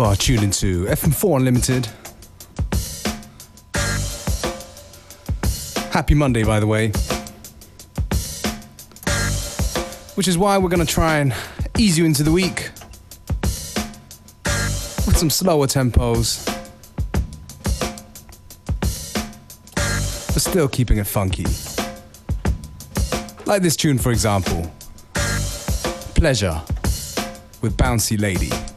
You are tuned into FM4 Unlimited. Happy Monday, by the way. Which is why we're going to try and ease you into the week with some slower tempos, but still keeping it funky. Like this tune, for example Pleasure with Bouncy Lady.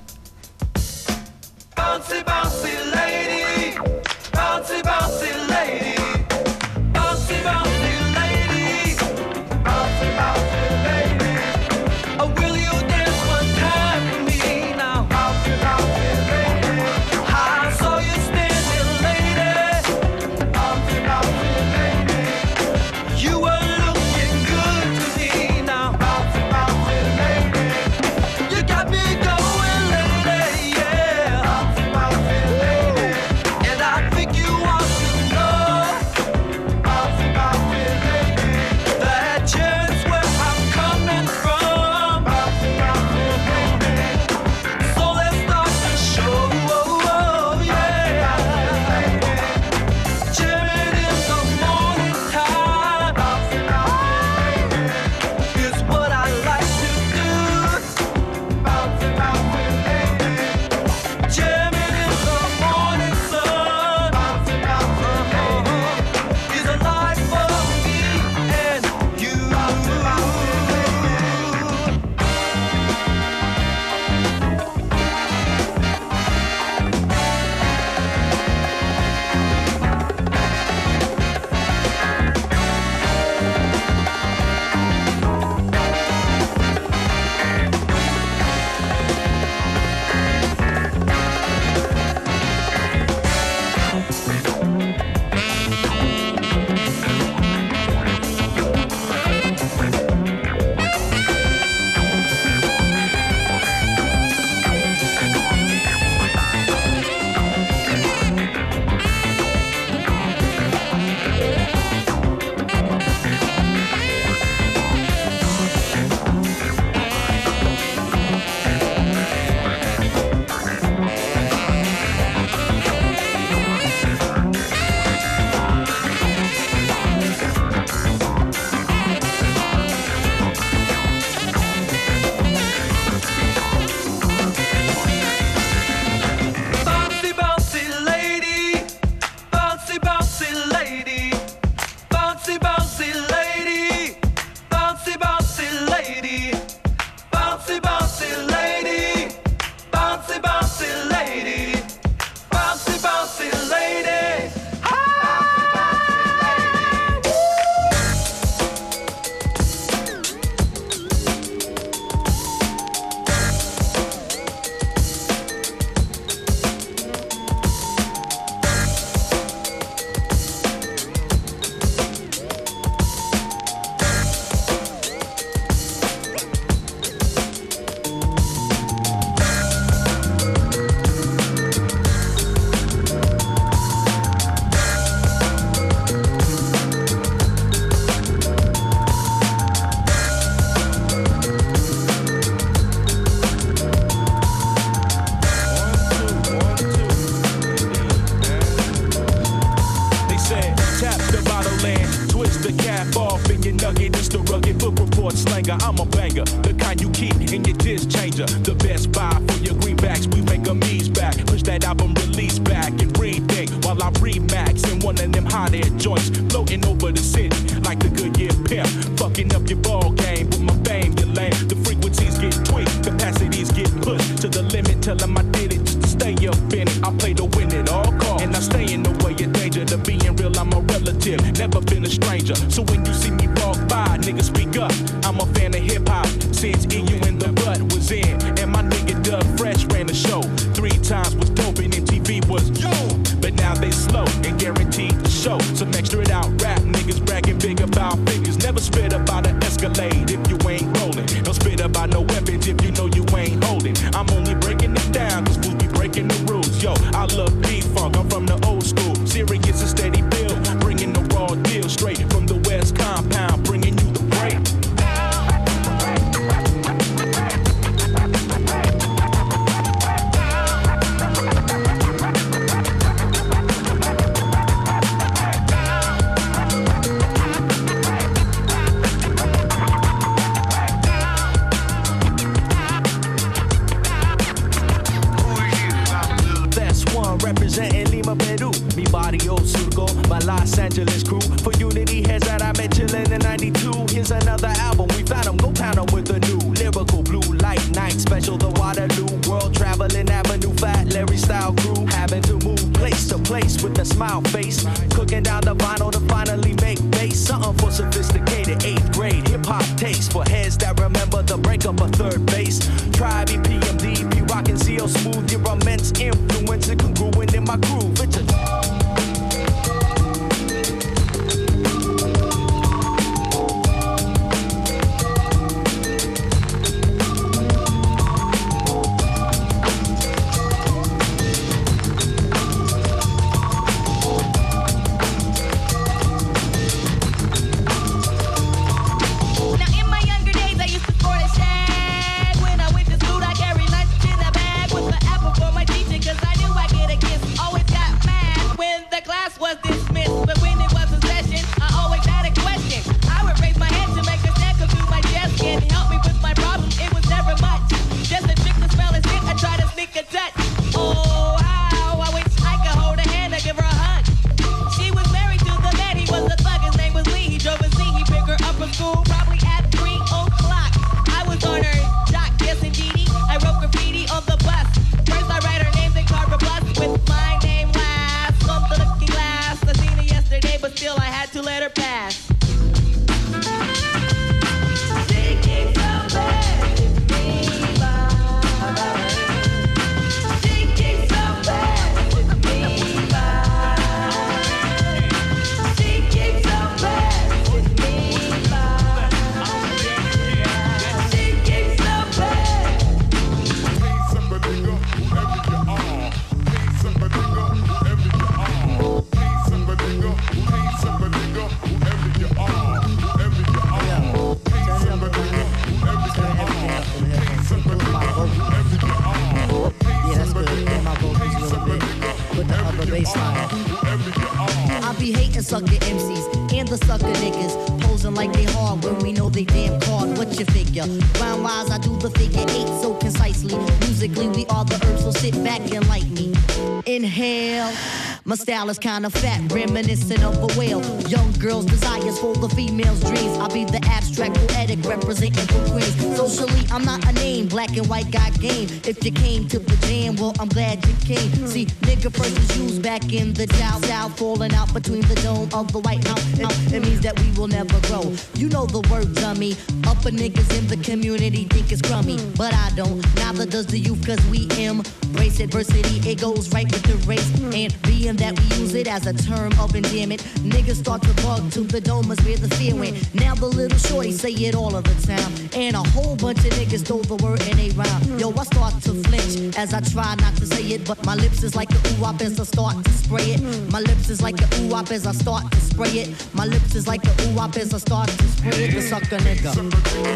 Style is kinda fat, reminiscent of a whale. Young girls' desires for the female's dreams. I'll be the abstract poetic representing for Queens. Socially, I'm not a name, black and white got game. If you came to the jam, well, I'm glad you came. See, nigga first was used back in the South, South, falling out between the dome of the White House. It means that we will never grow. You know the word, dummy. Upper niggas in the community think it's crummy, but I don't. Neither does the youth, cause we embrace adversity. It goes right with the race. And being that we use it as a term of endearment, niggas start to bug to the dome is where the fear went. Now the little shorty say it all of the time. And a whole bunch of niggas throw the word in a rhyme. Yo, I start to flinch as I try not to say it, but my lips is like a ooh I start to spray it. My lips is like a ooh wop as I start to spray it. My lips is like a ooh wop as I start to spray it. The sucker nigga.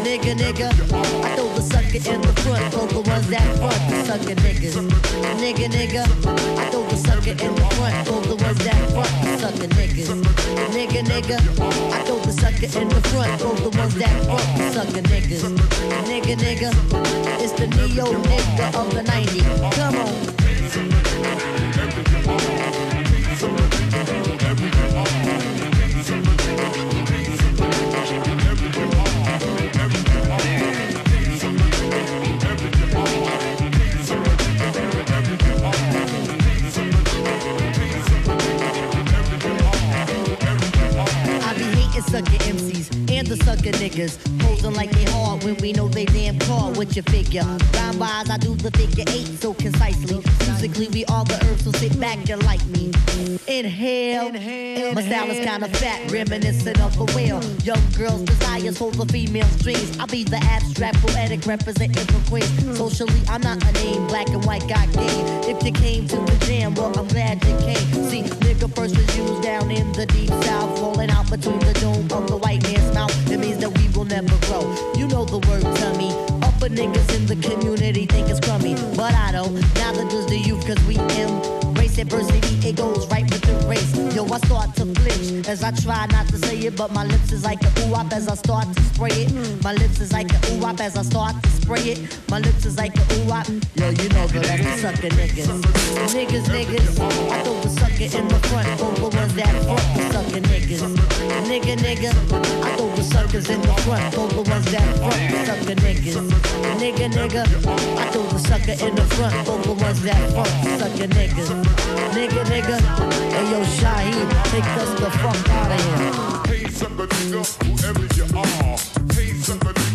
Nigga, nigga. I throw the sucker in the front, for the ones that front, the sucker niggas. Nigga, nigga. I throw the sucker in the front, for the ones that front, the sucker niggas. Nigga, nigga. I throw the sucker in the front, for the that front, the sucker niggas. Nigga, nigga. It's the neo nigga of the 90s. Come on. Sucker MCs and the sucker niggas. Posing like they hard when we know they damn car with your figure. Rhyme wise, I do the figure eight so concisely. Musically, we all the herbs, so sit back and like me. Inhale. Inhale. My style is kinda fat, reminiscent of a whale. Young girls' desires hold the female's dreams. I'll be the abstract poetic representing for Queens. Socially, I'm not a name, black and white got game. If you came to the jam, well, I'm glad you came. See, nigga first was used down in the deep adversity. It goes right I try not to say it, but my lips is like a ooh wop as I start to spray it. My lips is like a ooh wop as I start to spray it. My lips is like a ooh wop. Yo, you know, but that's the sucker niggas. Niggas, niggas. I throw the sucker in the front, the ones that front the sucker niggas. Nigga, nigga. I throw the suckers in the front, the ones that front the sucker niggas. Nigga, nigga. I throw the sucker in the front, the ones that front the sucker niggas. Nigga, nigga. Hey, yo, Shaheed, take us the fuck out of here. Hey, sucker nigga, whoever you are. Hey, sucker nigga,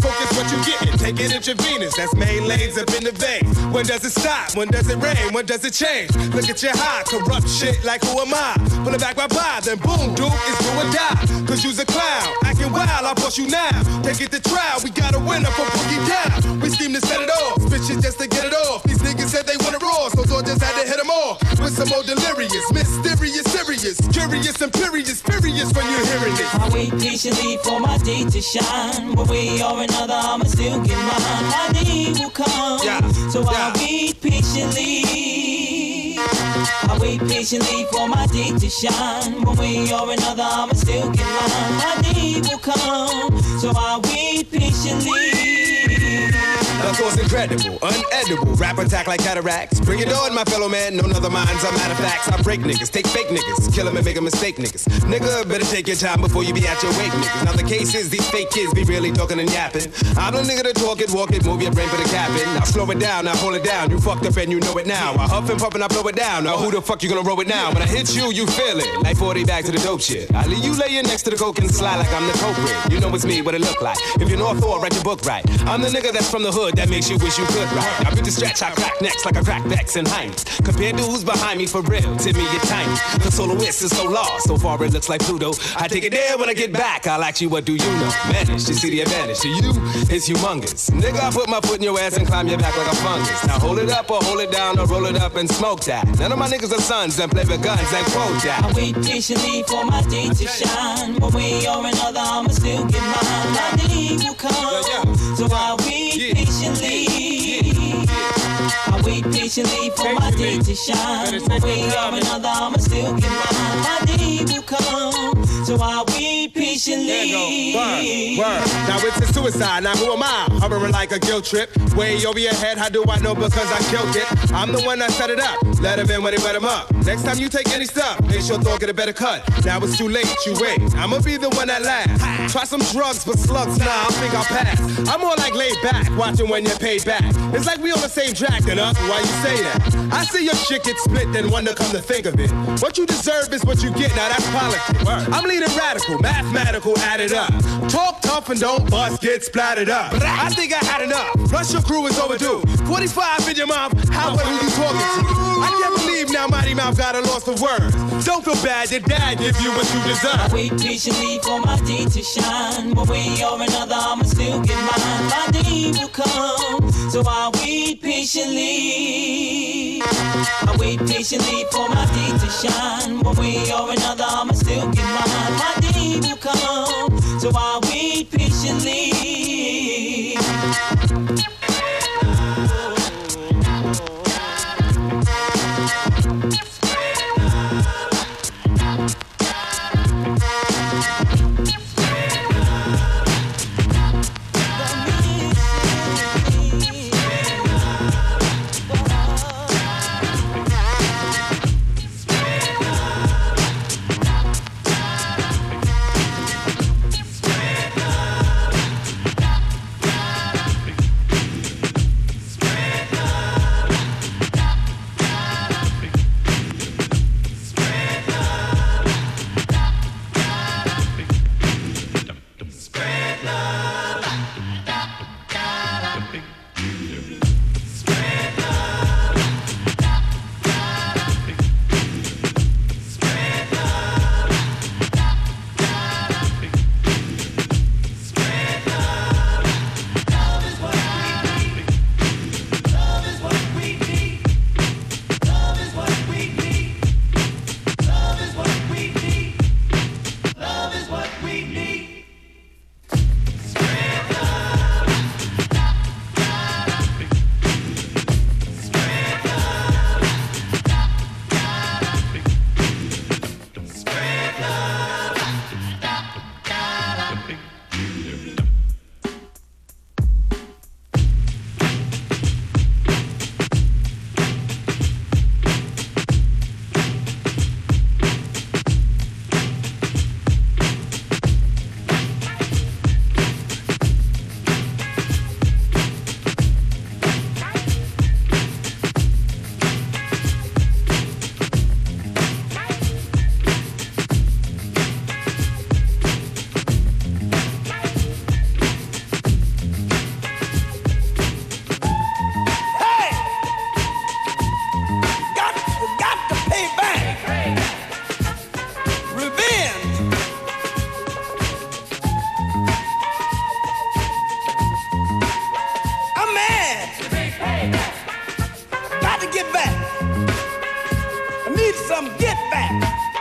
Focus what you getting. Take it intravenous. That's main lanes up in the vein. When does it stop? When does it rain? When does it change? Look at your high. Corrupt shit like who am I? Pull it back my pie. Then boom, dude, it's do or die. Cause you's a clown. Acting wild, I'll bust you now. Take it to trial. We got a winner for Boogie Down. We scheme to set it off. Shit just to get it off. These niggas said they want it raw. So Dog just had to hit them off. With some more delirious. Mysterious, serious. Curious, imperious, furious hearing it. I wait patiently for my day to shine. One way or another, I'ma still get mine. My day will come, Yeah, so yeah. I'll wait patiently. I wait patiently for my day to shine. One way or another, I'ma still get mine. My day will come, so I'll wait patiently. The thoughts incredible, unedible. Rap attack like cataracts. Bring it on, my fellow man. No other minds. I'm out of facts. I break niggas, take fake niggas, kill 'em and make a mistake, niggas. Nigga, better take your time before you be at your wake, niggas. Now the case is these fake kids be really talking and yapping. I'm the nigga to talk it, walk it, move your brain for the cabin. Now slow it down, now hold it down. You fucked up and you know it now. I huff and puff and I blow it down. Now who the fuck you gonna roll it now? When I hit you, you feel it. Like 40 back to the dope shit. I leave you laying next to the coke and slide like I'm the culprit. You know it's me, what it look like. If you're North or write your book right. I'm the nigga that's from the hood that makes you wish you could right. I beat the stretch, I crack necks like I crack backs and hinds. Compared to who's behind me for real, to me you're tiny. The soloist is so lost, so far it looks like Pluto. I take it there when I get back. I'll ask you what do you know? Manage to see the advantage to you is humongous. Nigga, I put my foot in your ass and climb your back like a fungus. Now hold it up or hold it down or roll it up and smoke that. None of my niggas are sons and play with guns and quote that. I wait patiently for my day to shine. One way or another, I'ma still get mine. My day will come, so I wait Yeah. Patiently. I wait patiently for my day to shine. Way another, I'ma still get mine. My day will come, so I wait patiently. Word, word. Now it's a suicide. Now who am I? Hovering like a guilt trip. Way over your head. How do I know? Because I killed it. I'm the one that set it up. Let him in when they let him up. Next time you take any stuff, make sure thought get a better cut. Now it's too late. You wait. I'ma be the one that laughs. Try some drugs for slugs. Nah, I think I'll pass. I'm more like laid back, watching when you're paid back. It's like we on the same track, and up. Why you say that? I see your shit get split, then wonder come to think of it. What you deserve is what you get. Now that's politics. I'm radical, mathematical, added up. Talk tough and don't bust, get splattered up. I think I had enough. Plus your crew is overdue. 45 in your mouth, how well who you talking to? I can't believe now Mighty Mouth got a loss of words. Don't feel bad, your dad give you what you deserve. Wait patiently for my day to shine. One way or another, I'ma still get mine. My day will come, so I wait patiently. I wait patiently for my day to shine. One way or another, I'ma still get mine. My day will come, so I wait patiently. Some get back.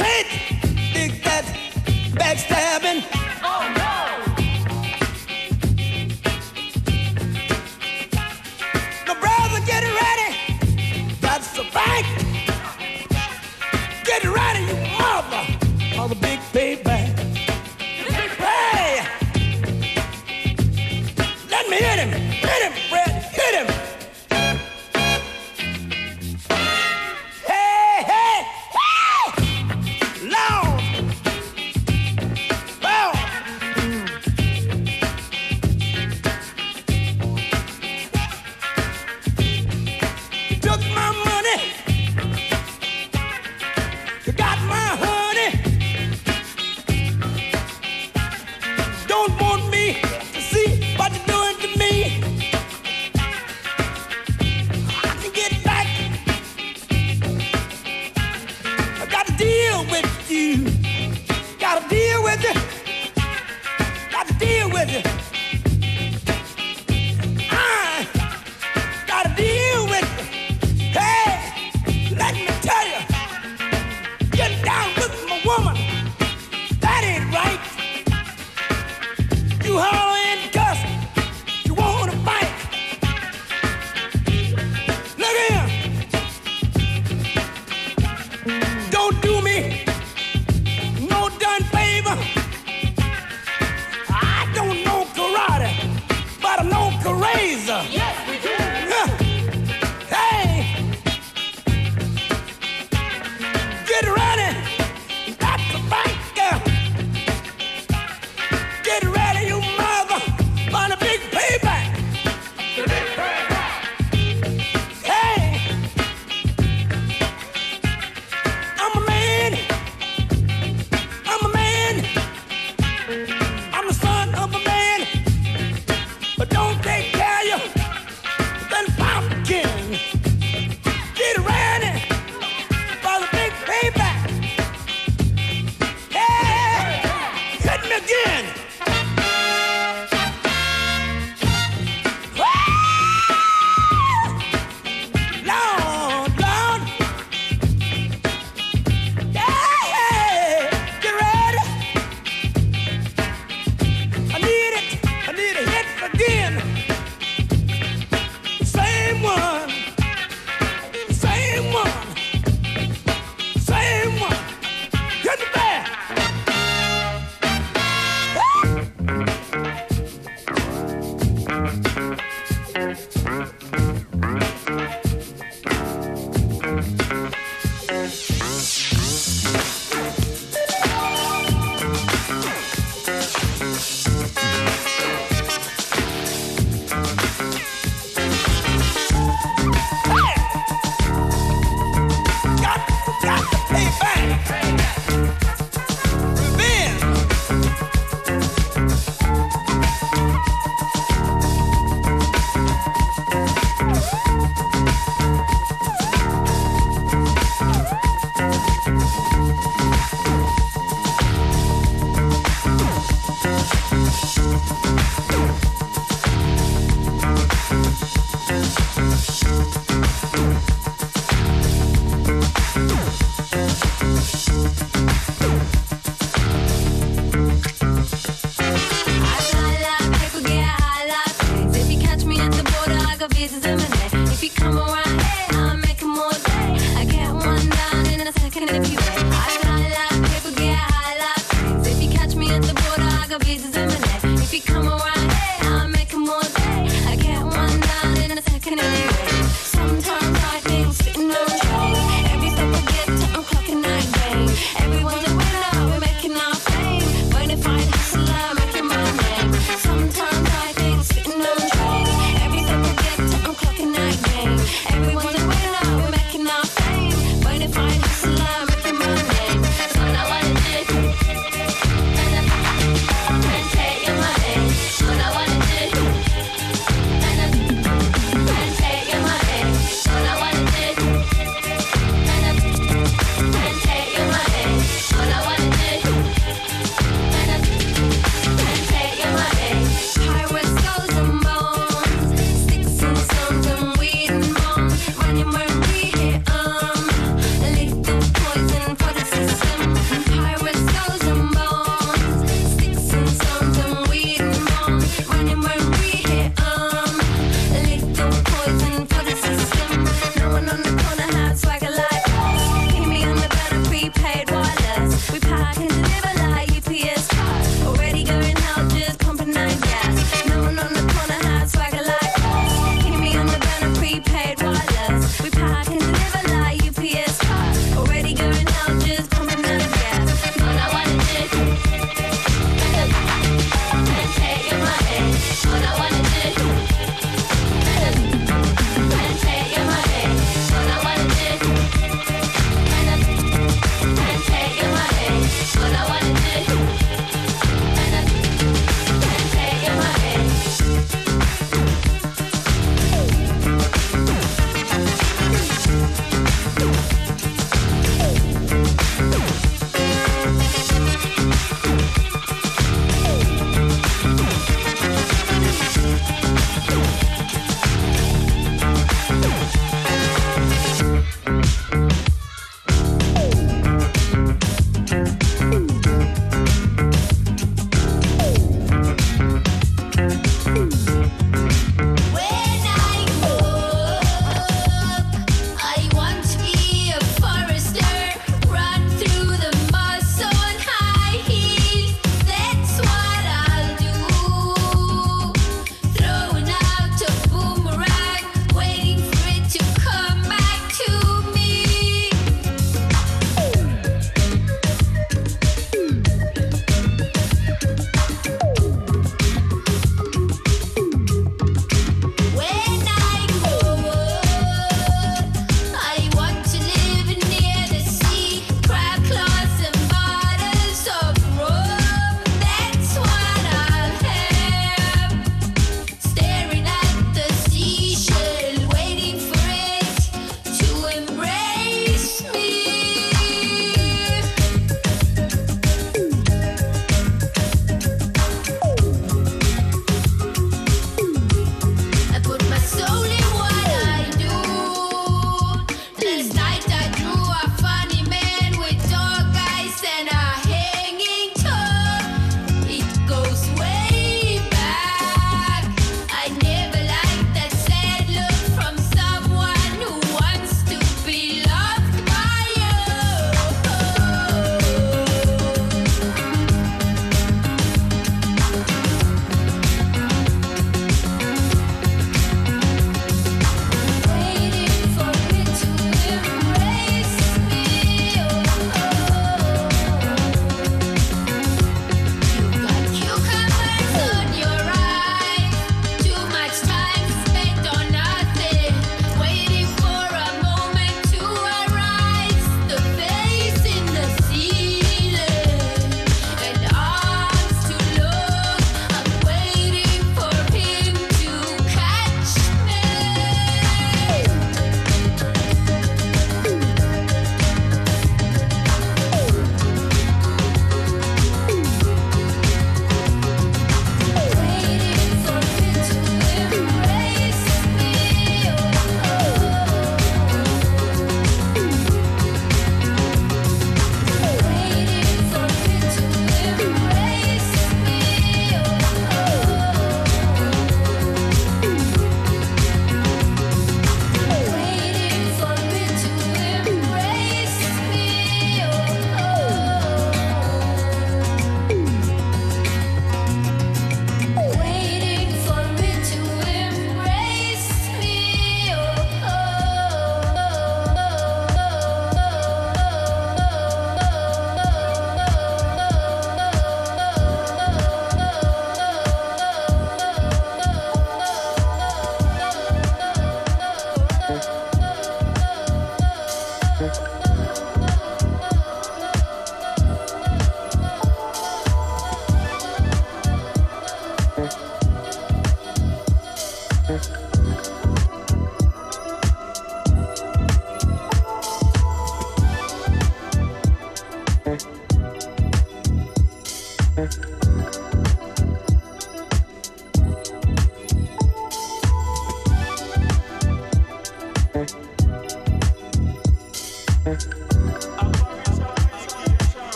Can't dig that backstabbing.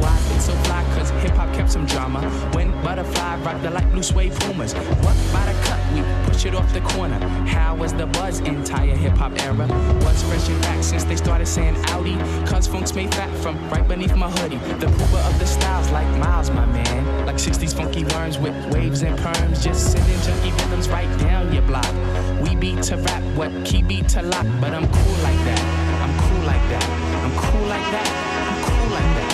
Why it's so fly? Cause hip hop kept some drama. When Butterfly rocked the light blue suede pumas. What by the cut? We push it off the corner. How was the buzz entire hip hop era? What's fresh and back since they started saying Audi? Cause funk's made fat from right beneath my hoodie. The pooper of the styles like Miles, my man. Like 60s funky worms with waves and perms. Just sending junky rhythms right down your block. We beat to rap, what key beat to lock. But I'm cool like that. I'm cool like that. I'm cool like that. I'm cool like that.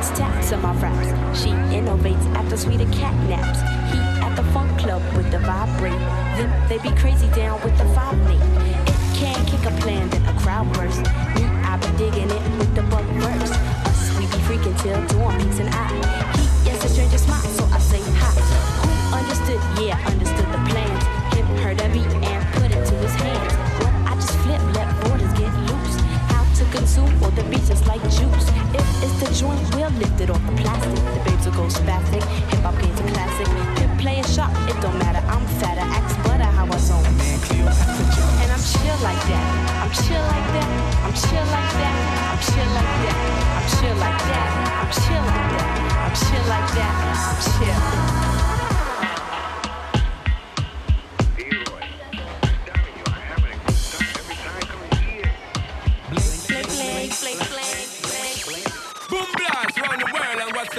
Chocolates, taps on my raps. She innovates after sweeter cat naps. He at the funk club with the vibrate. Them they be crazy down with the five link. It can't kick a plan, then a crowd burst. Me, I be digging it with the bug verse. Us, we be freaking till dawn peaks an eye. He yes, a stranger smile, so I say hi. Who understood? Yeah, understood the plans. Him heard a beat and put it to his hands. Consume or the beat just like juice. If it's the joint, we'll lift it off the plastic. The babes will go spastic. Hip hop gains a classic. Hip playing shop, it don't matter. I'm fatter, axe butter, how I zone. And I'm chill like that. I'm chill like that. I'm chill like that. I'm chill like that. I'm chill like that. I'm chill like that. I'm chill like that. I'm chill.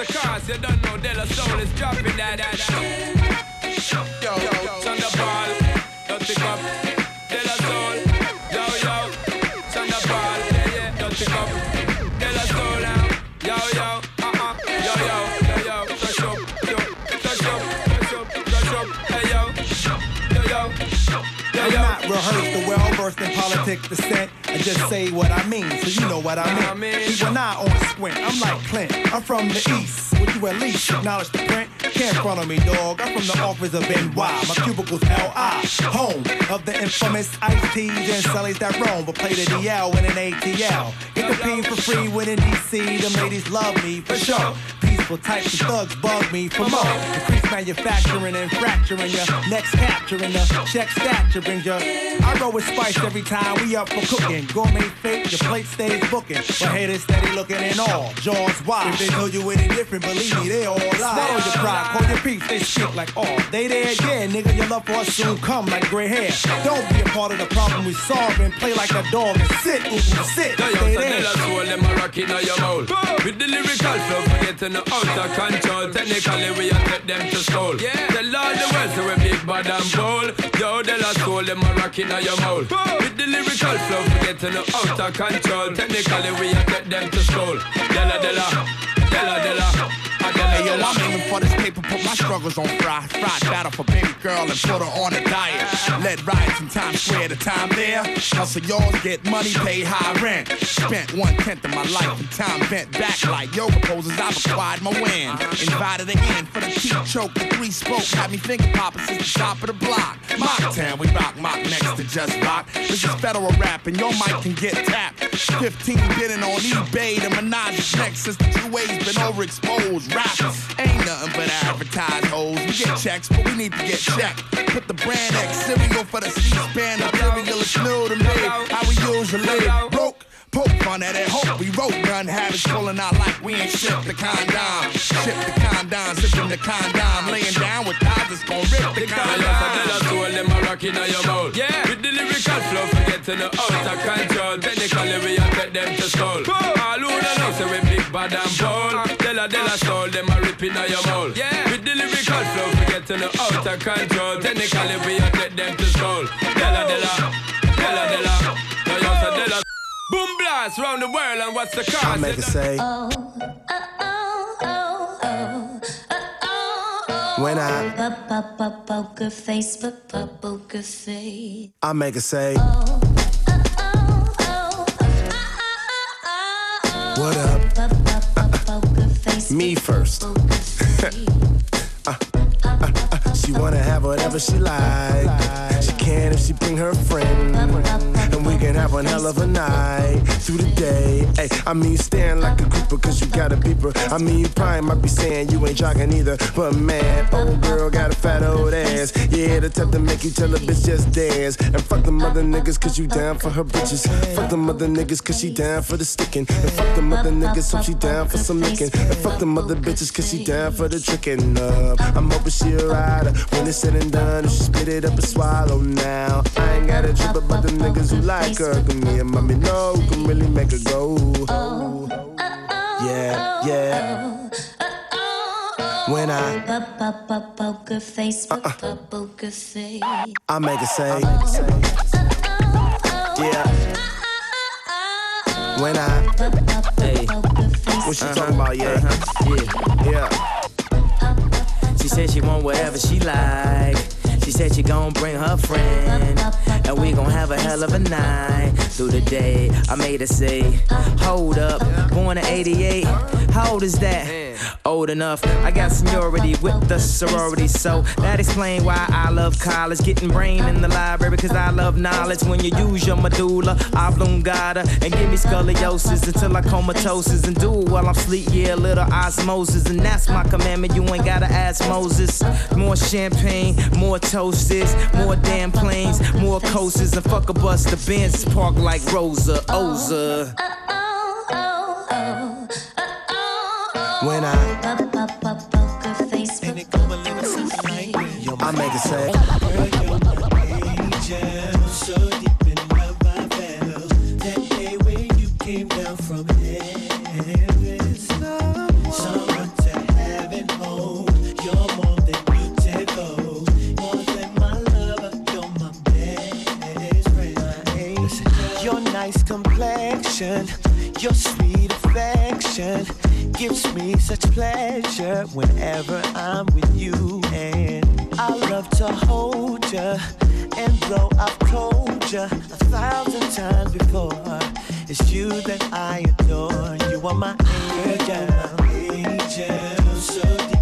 The cause? You don't know De Soul is dropping that that shit. Yo, yo yo, touch up, rehearsed or well versed in politics descent. Just say what I mean, so you know what I mean. When I on squint, I'm like Clint. I'm from the east. Would you at least acknowledge the print? Can't front on me, dog. I'm from the office of NY. My cubicle's LI. Home of the infamous Ice Teas and Sullies that roam, but play the DL in an ATL. Get the P for free when in DC. Them ladies love me for sure. Peaceful types of thugs bug me for more. Increase manufacturing and fracturing your next capturing the check stature brings your. I roll with spice every time we up for cooking. Gourmet fake, your plate stays booking. But haters steady looking in all, jaws wide. If they tell you any different, believe me, they all lie. Swallow your pride, call your peace, they shit like all. They there, yeah, nigga, your love for us soon come like gray hair. Don't be a part of the problem we solving. Play like a dog and sit, ooh, sit, stay there. De La Soul, them a rock inna your mouth. With the lyrical flow, forgetting out of control. Technically, we a take them to school. Yeah. Tell all the world so we big bad and bold. Yo, De La Soul, them a rock inna your mouth. With the lyrical flow, forgetting the out of control. Technically, we a take them to school. De La, Della, De La, Della. Hey yo, I'm aiming for this paper, put my struggles on fry. Fried battle for baby girl and put her on a diet. Let riots in Times Square, the time there. Hustle yours, get money, pay high rent. Spent one tenth of my life in time bent back like yoga poses. I've acquired my win. Invited again for the teeth choke, the three spoke. Got me finger popping since the top of the block. Mock town, we rock mock next to just rock. This is federal rap and your mic can get tapped. 15 bidding on eBay, the Minaj next since the two ways been overexposed. Rap ain't nothing but advertised hoes. We get checks, but we need to get checked. Put the brand X cereal for the C-SPAN. The cereal is new to me. How we usually broke. Poke fun at it, hope we wrote gun habits pulling out like we ain't shipped the condom. Ship the condom, zipping the condom, laying down with guys that's gon' rip the Yo, so De La condom. Soul, them a rock inna your mouth. Yeah. With the lyrical flow, forgetting the out of control. Technically, we a take them to school. All who don't know, say we big bad and bold. Uh-huh. De La, Della Soul, them a rip inna your mouth. Yeah. With the lyrical flow, forgetting the out of control. Technically, we a take them to school. De La, Della, De La, Della. Yo, yo, so De La. Boom blast round the world, and what's the cause? I make it say, when I, Poker face, but poker face. I make it say, what up? Me first. Whatever she like. She can if she bring her friend. And we can have one hell of a night through the day. Hey, I mean, you staring like a creeper cause you got a beeper. I mean, you probably might be saying you ain't jogging either. But man, old girl got a fat old ass. Yeah, the type to make you tell a bitch just dance. And fuck them other niggas cause you down for her bitches. Fuck them other niggas cause she down for the sticking. And fuck them other niggas so she down for some licking. And fuck them other bitches cause she down for the tricking up. I'm hoping she a rider when it's said and done. She spit it up and swallow now. I ain't got a trip about them niggas who like her. Cause me and mommy know who can really make her go. Yeah, yeah. When I Poker face, poker face. I make it say, yeah. When I, Hey, what she uh-huh. talking about, yeah, uh-huh. yeah. yeah. She said she want whatever she like. She said she gon' bring her friend. And we gon' have a hell of a night through the day. I made her say, Hold up, born in 88. How old is that? Old enough. I got seniority with the sorority. So that explain why I love college. Getting brain in the library because I love knowledge. When you use your medulla oblongata and give me scoliosis until I comatosis and do it while I'm sleep. Yeah, little osmosis. And that's my commandment. You ain't gotta ask Moses. More champagne, more toasters, more damn planes, more coasters, and fuck a bus. The Benz park like Rosa Oza. Uh, uh, uh, When I, Poker face, I make it say, complexion, your sweet affection gives me such pleasure whenever I'm with you. And I love to hold you, and though I've told you a thousand times before, it's you that I adore. You are my angel, angel, so deep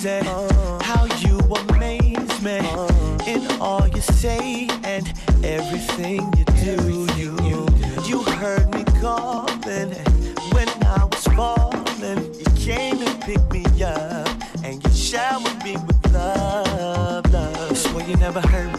crazy how you amaze me in all you say and everything you do. You, you, heard me calling when I was falling. You came and picked me up and you showered me with love, love. Swear you never hurt